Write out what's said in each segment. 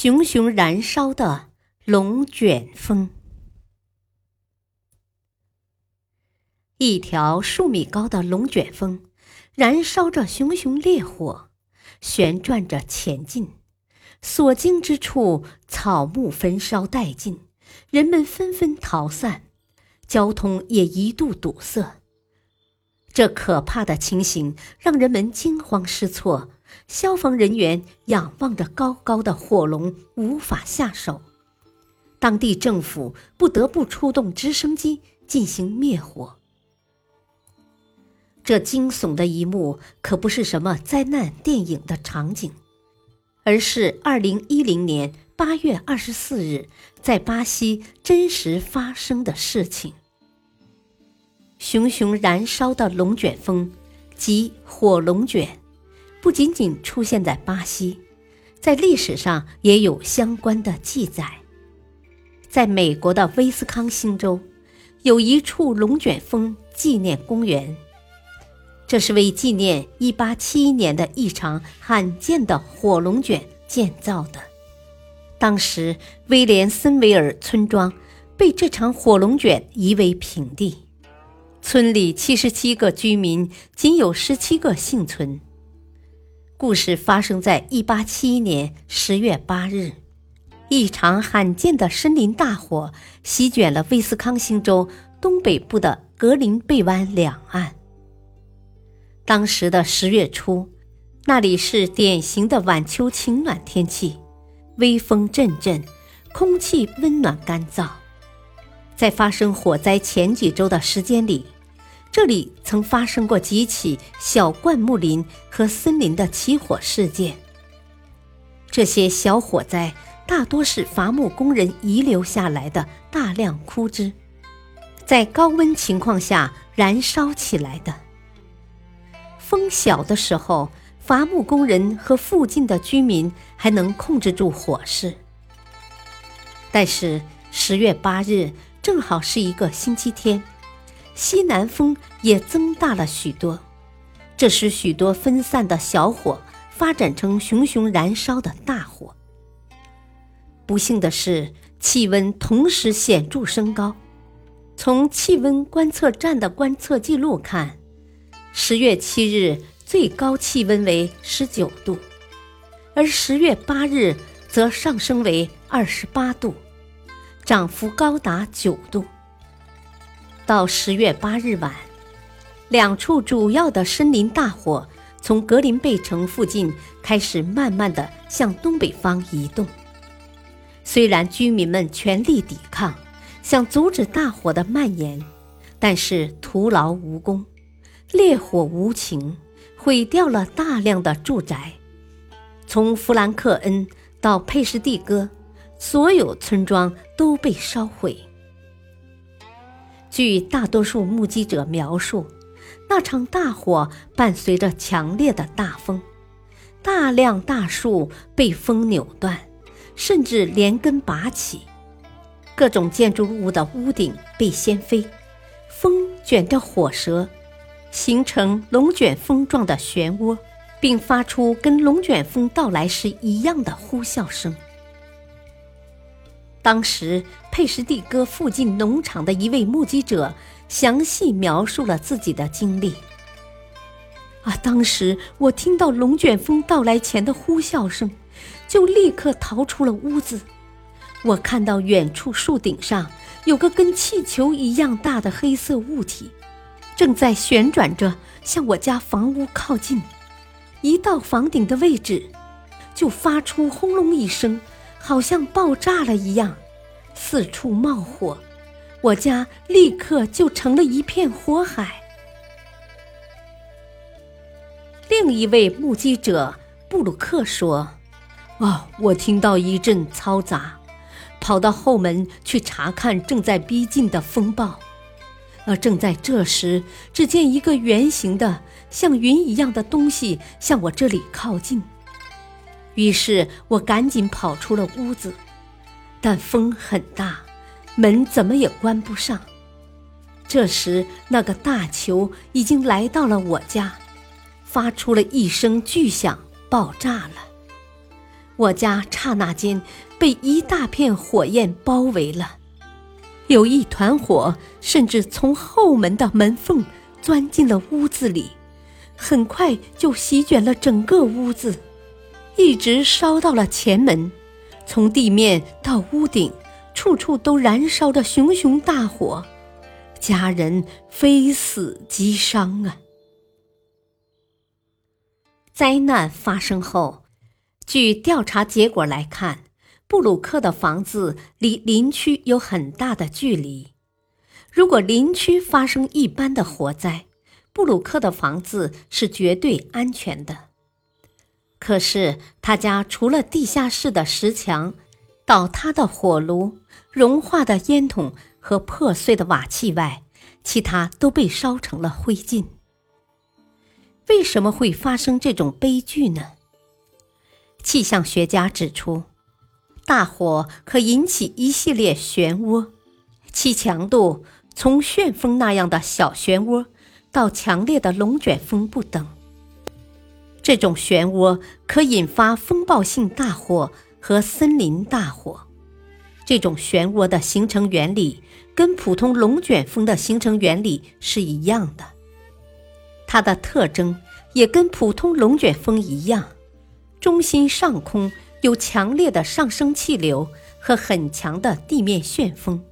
熊熊燃烧的龙卷风，一条数米高的龙卷风，燃烧着熊熊烈火，旋转着前进。所经之处，草木焚烧殆尽，人们纷纷逃散，交通也一度堵塞。这可怕的情形让人们惊慌失措。消防人员仰望着高高的火龙，无法下手。当地政府不得不出动直升机进行灭火。这惊悚的一幕可不是什么灾难电影的场景，而是二零一零年八月二十四日在巴西真实发生的事情。熊熊燃烧的龙卷风，即火龙卷。不仅仅出现在巴西，在历史上也有相关的记载。在美国的威斯康星州，有一处龙卷风纪念公园，这是为纪念1871年的一场罕见的火龙卷建造的。当时，威廉森维尔村庄被这场火龙卷夷为平地，村里77个居民仅有17个幸存。故事发生在一八七一年十月八日，一场罕见的森林大火席卷了威斯康星州东北部的格林贝湾两岸。当时的十月初，那里是典型的晚秋晴暖天气，微风阵阵，空气温暖干燥。在发生火灾前几周的时间里。这里曾发生过几起小灌木林和森林的起火事件。这些小火灾大多是伐木工人遗留下来的大量枯枝，在高温情况下燃烧起来的。风小的时候，伐木工人和附近的居民还能控制住火势。但是十月八日正好是一个星期天。西南风也增大了许多，这使许多分散的小火发展成熊熊燃烧的大火。不幸的是，气温同时显著升高。从气温观测站的观测记录看，十月七日最高气温为十九度，而十月八日则上升为二十八度，涨幅高达九度。到十月八日晚，两处主要的森林大火从格林贝城附近开始慢慢的向东北方移动。虽然居民们全力抵抗，想阻止大火的蔓延，但是徒劳无功。烈火无情，毁掉了大量的住宅。从弗兰克恩到佩什蒂戈，所有村庄都被烧毁。据大多数目击者描述，那场大火伴随着强烈的大风，大量大树被风扭断，甚至连根拔起，各种建筑物的屋顶被掀飞，风卷着火舌，形成龙卷风状的漩涡，并发出跟龙卷风到来时一样的呼啸声。当时，佩什蒂戈附近农场的一位目击者详细描述了自己的经历。啊，当时我听到龙卷风到来前的呼啸声，就立刻逃出了屋子。我看到远处树顶上有个跟气球一样大的黑色物体，正在旋转着向我家房屋靠近。一到房顶的位置，就发出轰隆一声。好像爆炸了一样，四处冒火，我家立刻就成了一片火海。另一位目击者布鲁克说：“哦，我听到一阵嘈杂，跑到后门去查看正在逼近的风暴。而正在这时，只见一个圆形的、像云一样的东西向我这里靠近。于是我赶紧跑出了屋子，但风很大，门怎么也关不上。这时，那个大球已经来到了我家，发出了一声巨响，爆炸了。我家刹那间被一大片火焰包围了。有一团火，甚至从后门的门缝钻进了屋子里，很快就席卷了整个屋子，一直烧到了前门，从地面到屋顶，处处都燃烧着熊熊大火，家人非死即伤啊！灾难发生后，据调查结果来看。布鲁克的房子离林区有很大的距离。如果林区发生一般的火灾，布鲁克的房子是绝对安全的。可是他家除了地下室的石墙、倒塌的火炉、融化的烟筒和破碎的瓦器外，其他都被烧成了灰烬。为什么会发生这种悲剧呢？气象学家指出。大火可引起一系列漩涡，其强度从旋风那样的小漩涡到强烈的龙卷风不等。这种漩涡可引发风暴性大火和森林大火。这种漩涡的形成原理跟普通龙卷风的形成原理是一样的，它的特征也跟普通龙卷风一样，中心上空。有强烈的上升气流和很强的地面旋风，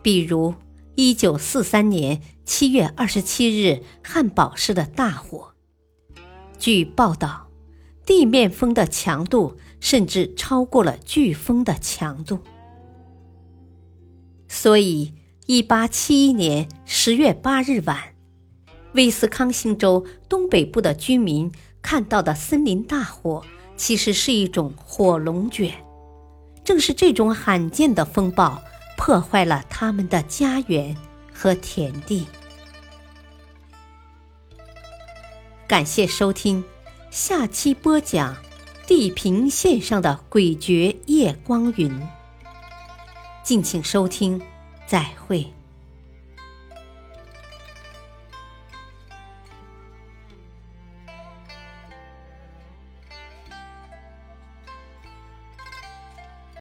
比如1943年7月27日汉堡市的大火。据报道，地面风的强度甚至超过了飓风的强度。所以，1871年10月8日晚，威斯康星州东北部的居民看到的森林大火。其实是一种火龙卷，正是这种罕见的风暴破坏了他们的家园和田地。感谢收听，下期播讲地平线上的诡谲夜光云。敬请收听，再会。